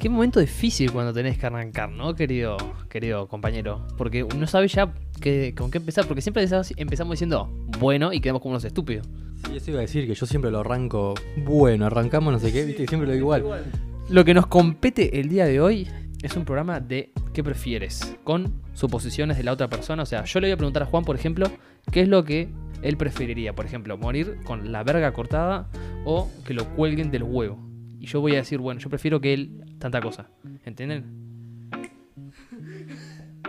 Qué momento difícil cuando tenés que arrancar, ¿no, querido, querido compañero? Porque no sabes ya con qué empezar, porque siempre empezamos- diciendo bueno y quedamos como unos estúpidos. Sí, eso iba a decir que yo siempre lo arranco. Bueno, arrancamos no sé qué, viste, siempre lo digo igual. Lo que nos compete el día de hoy es un programa de ¿qué prefieres? Con suposiciones de la otra persona. O sea, yo le voy a preguntar a Juan, por ejemplo, qué es lo que él preferiría. Por ejemplo, morir con la verga cortada o que lo cuelguen del huevo. Y yo voy a decir, bueno, yo prefiero que él tanta cosa. ¿Entienden?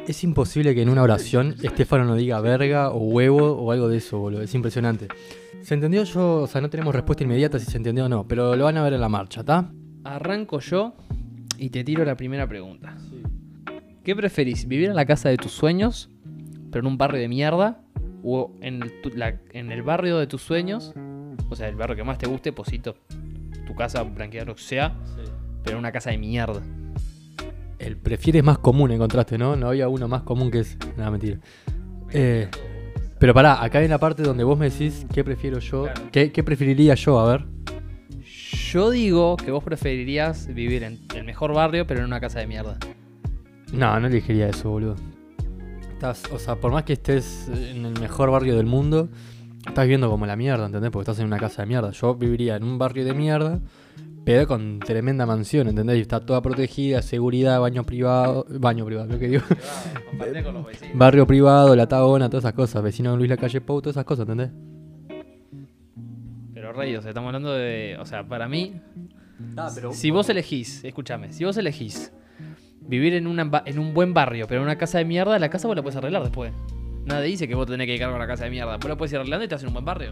Es imposible que en una oración Estefano no diga verga o huevo o algo de eso, boludo. Es impresionante. ¿Se entendió yo? O sea, no tenemos respuesta inmediata si se entendió o no, pero lo van a ver en la marcha, ¿está? Arranco yo y te tiro la primera pregunta. ¿Qué preferís? ¿Vivir en la casa de tus sueños, pero en un barrio de mierda? ¿O en el, tu- la- en el barrio de tus sueños? O sea, el barrio que más te guste, Posito, tu casa, blanquear lo que sea, pero en una casa de mierda. El prefieres más común encontraste, ¿no? No había uno más común que es. Nada, mentira. Eh, pero pará, acá hay la parte donde vos me decís qué prefiero yo. Claro. ¿Qué, qué preferiría yo? A ver. Yo digo que vos preferirías vivir en el mejor barrio, pero en una casa de mierda. No, no elegiría eso, boludo. Estás, o sea, por más que estés en el mejor barrio del mundo, estás viviendo como la mierda, ¿entendés? Porque estás en una casa de mierda. Yo viviría en un barrio de mierda, pero con tremenda mansión, ¿entendés? Y está toda protegida, seguridad, baño privado. Baño privado, lo que digo. con los vecinos. Barrio privado, la tagona, todas esas cosas. Vecino de Luis Lacalle Pou, todas esas cosas, ¿entendés? Pero rey, o sea, estamos hablando de. O sea, para mí, Ah, pero Si vos elegís, escúchame, si vos elegís vivir en, una, en un buen barrio, pero en una casa de mierda, la casa vos la puedes arreglar después. Nadie dice que vos tenés que ir con la casa de mierda. Vos la puedes ir arreglando y estás en un buen barrio.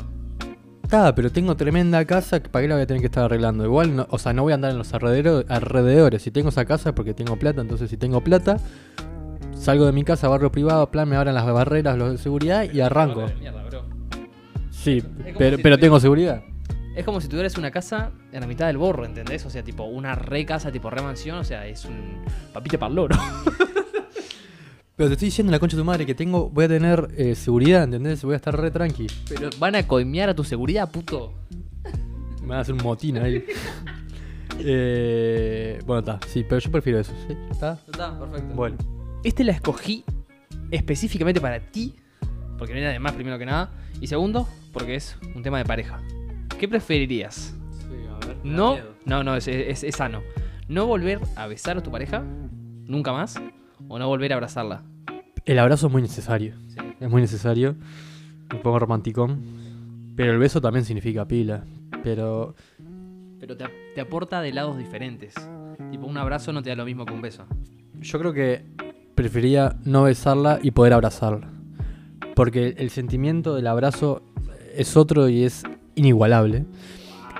Está, pero tengo tremenda casa, que ¿para qué la voy a tener que estar arreglando? Igual, no- o sea, no voy a andar en los alrededores, alrededores. Si tengo esa casa es porque tengo plata, entonces si tengo plata, salgo de mi casa, barrio privado, plan, me abran las barreras, los de seguridad y arranco. Mierda, bro. Sí, pero, si pero tuviera- tengo seguridad. Es como si tuvieras una casa en la mitad del borro, ¿entendés? O sea, tipo una re casa, tipo re mansión, o sea, es un papita para el loro. Pero te estoy diciendo la concha de tu madre que tengo, voy a tener eh, seguridad, ¿entendés? Voy a estar re tranqui. Pero van a coimear a tu seguridad, puto. Me van a hacer un motín ahí. Eh, bueno, está, sí, pero yo prefiero eso, ¿sí? ¿Está? Está, perfecto. Bueno. Este la escogí específicamente para ti, porque no hay nadie más, primero que nada. Y segundo, porque es un tema de pareja. ¿Qué preferirías? No, no, no, es, es- es sano. ¿No volver a besar a tu pareja? ¿Nunca más? ¿O no volver a abrazarla? El abrazo es muy necesario. Sí. Es muy necesario. Me pongo romanticón. Pero el beso también significa pila. Pero Pero te, te aporta de lados diferentes. Tipo, un abrazo no te da lo mismo que un beso. yo creo que prefería no besarla y poder abrazarla. Porque el sentimiento del abrazo es otro y es inigualable.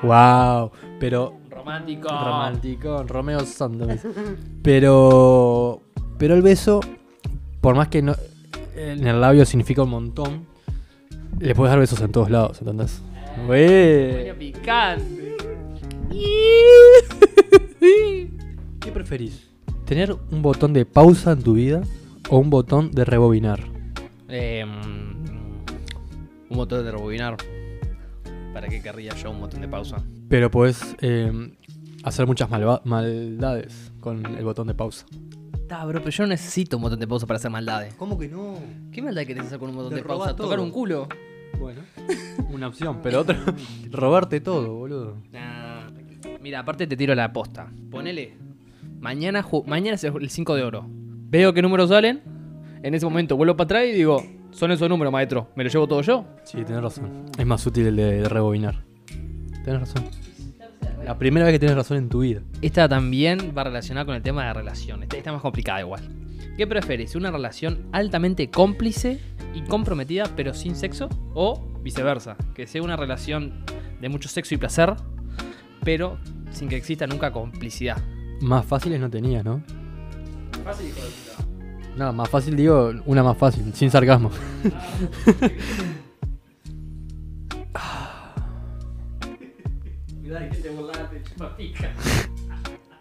Wow. Pero Romántico. Romanticón, Romeo Santos. Pero. Pero el beso, por más que no. En el labio significa un montón. Le puedes dar besos en todos lados, ¿entendés? Güey. Coño picante. ¿Qué preferís? ¿Tener un botón de pausa en tu vida o un botón de rebobinar? Eh, mm, un botón de rebobinar. ¿Para qué querría yo un botón de pausa? Pero podés eh, hacer muchas maldades con el botón de pausa. Está, bro, pero yo no necesito un botón de pausa para hacer maldades. ¿Cómo que no? ¿Qué maldad querés hacer con un botón Te de pausa? ¿Tocar un culo? Bueno, una opción, pero otra. robarte todo, boludo. Nah, Mira, aparte te tiro la posta. Ponele. Mañana, mañana es el 5 de oro. Veo qué números salen. En ese momento vuelvo para atrás y digo, son esos números, maestro. ¿Me los llevo todo yo? Sí, tenés razón. Es más útil el de, de rebobinar. Tenés razón. La primera vez que tenés razón en tu vida. Esta también va relacionada con el tema de relación. Esta está más complicada igual. ¿Qué preferís? ¿Una relación altamente cómplice y comprometida pero sin sexo? ¿O viceversa? Que sea una relación de mucho sexo y placer pero sin que exista nunca complicidad. Más fáciles no tenías, ¿no? Fácil, hijo de puta. No, más fácil digo, una más fácil, sin sarcasmo.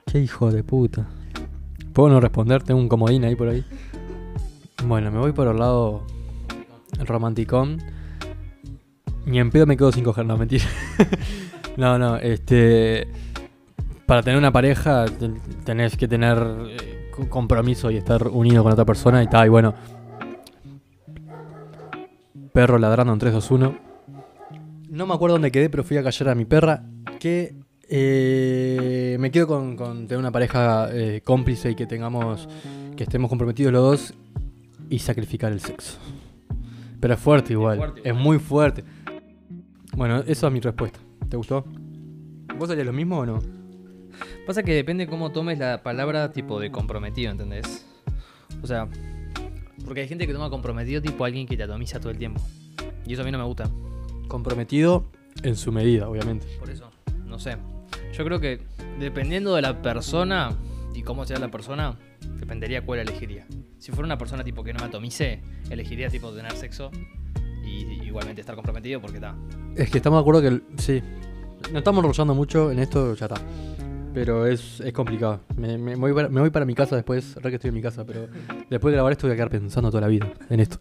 Qué hijo de puta. ¿Puedo no responder? Tengo un comodín ahí por ahí. Bueno, me voy por el lado. romanticón. Ni en pedo me quedo sin coger, no, mentira. no, no, este. Para tener una pareja ten- tenés que tener eh, compromiso y estar unido con otra persona y tal. Y bueno. Perro ladrando en 3, 2, 1. No me acuerdo dónde quedé, pero fui a callar a mi perra. Que eh, me quedo con, con tener una pareja eh, cómplice y que tengamos. que estemos comprometidos los dos y sacrificar el sexo. Pero es fuerte igual, es, fuerte muy fuerte. Bueno, esa es mi respuesta. ¿Te gustó? ¿Vos harías lo mismo o no? Pasa que depende cómo tomes la palabra tipo de comprometido, ¿entendés? O sea, porque hay gente que toma comprometido tipo alguien que te atomiza todo el tiempo. Y eso a mí no me gusta. Comprometido en su medida, obviamente. Por eso, no sé. Yo creo que dependiendo de la persona y cómo sea la persona, dependería cuál elegiría. Si fuera una persona tipo que no me atomice, elegiría tipo tener sexo y igualmente estar comprometido porque está. Es que estamos de acuerdo que. el- sí. No estamos enrollando mucho en esto, ya está. Pero es, es complicado. Me, me voy para, me voy para mi casa después. Re que estoy en mi casa, pero después de grabar esto voy a quedar pensando toda la vida en esto.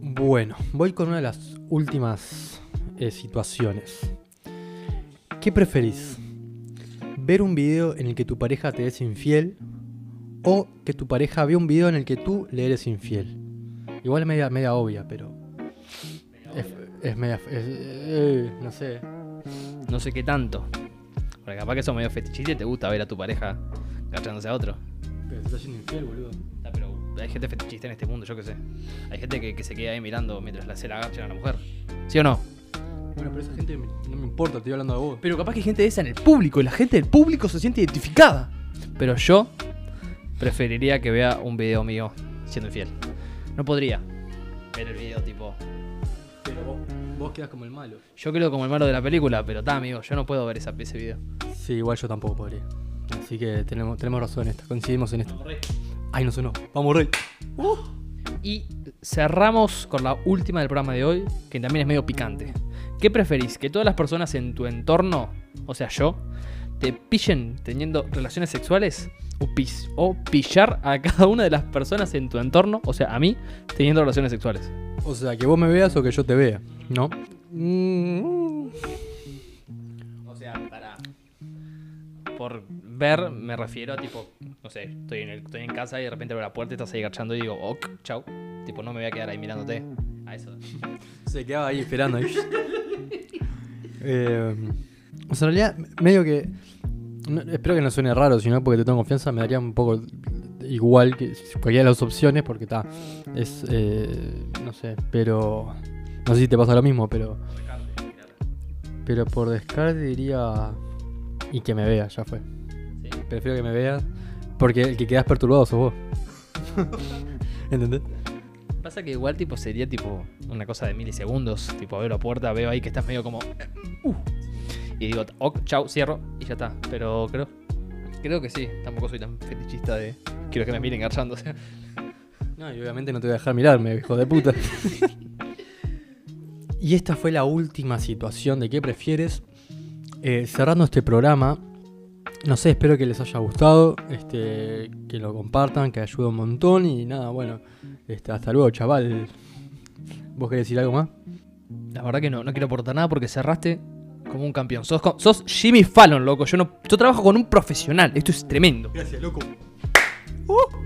Bueno, voy con una de las últimas eh, situaciones. ¿Qué preferís? ¿Ver un video en el que tu pareja te es infiel? ¿O que tu pareja vea un video en el que tú le eres infiel? Igual es media, media obvia, pero. Es, es media. es- eh, no sé. No sé qué tanto. Porque capaz que sos medio fetichista y te gusta ver a tu pareja cachándose a otro. Pero te está siendo infiel, boludo. Ah, Pero hay gente fetichista en este mundo, yo qué sé. Hay gente que, que se queda ahí mirando mientras la se la agachan a la mujer. ¿Sí o no? Bueno, pero esa gente me- no me importa, estoy hablando de vos. Pero capaz que hay gente de esa en el público y la gente del público se siente identificada. Pero yo preferiría que vea un video mío siendo infiel. No podría ver el video tipo. Pero vos, vos quedas como el malo. Yo creo como el malo de la película, pero está, amigo, yo no puedo ver esa, ese video. Sí, igual yo tampoco podría. Así que tenemos, tenemos razón en esta, coincidimos en esto. Ay, no sonó. Vamos, rey. Y cerramos con la última del programa de hoy, que también es medio picante. ¿Qué preferís? ¿Que todas las personas en tu entorno, o sea yo, te pillen teniendo relaciones sexuales? O, pis- o pillar a cada una de las personas en tu entorno, o sea, a mí, teniendo relaciones sexuales. O sea, que vos me veas o que yo te vea, ¿no? Mm, O sea, para. Por ver, me refiero a tipo, no sé, estoy en, el- estoy en casa y de repente abro la puerta y estás ahí agachando y digo, ok, chau. Tipo, no me voy a quedar ahí mirándote. A eso. Se quedaba ahí esperando. Eh, o sea, en realidad, medio que. No- espero que no suene raro, sino porque te tengo confianza, me daría un poco igual que cualquiera de las opciones, porque está. Es. eh, no sé, pero. No sé si te pasa lo mismo, pero. Pero por descarte diría. Y que me veas, ya fue. Sí. Prefiero que me veas. Porque el que quedas perturbado sos vos. ¿Entendés? Pasa que igual tipo sería tipo una cosa de milisegundos. Tipo, abro la puerta, veo ahí que estás medio como. uh, y digo, ok, chau, cierro y ya está. Pero creo. Creo que sí. Tampoco soy tan fetichista de. Quiero que me miren garchándose. No, y obviamente no te voy a dejar mirarme, hijo de puta. y esta fue la última situación de qué prefieres. Eh, cerrando este programa, no sé, espero que les haya gustado, este, que lo compartan, que ayude un montón y nada, bueno, este, hasta luego, chaval. ¿Vos querés decir algo más? La verdad que no, no quiero aportar nada porque cerraste como un campeón. Sos, sos Jimmy Fallon, loco. Yo, no, yo trabajo con un profesional. Esto es tremendo. Gracias, loco. Uh.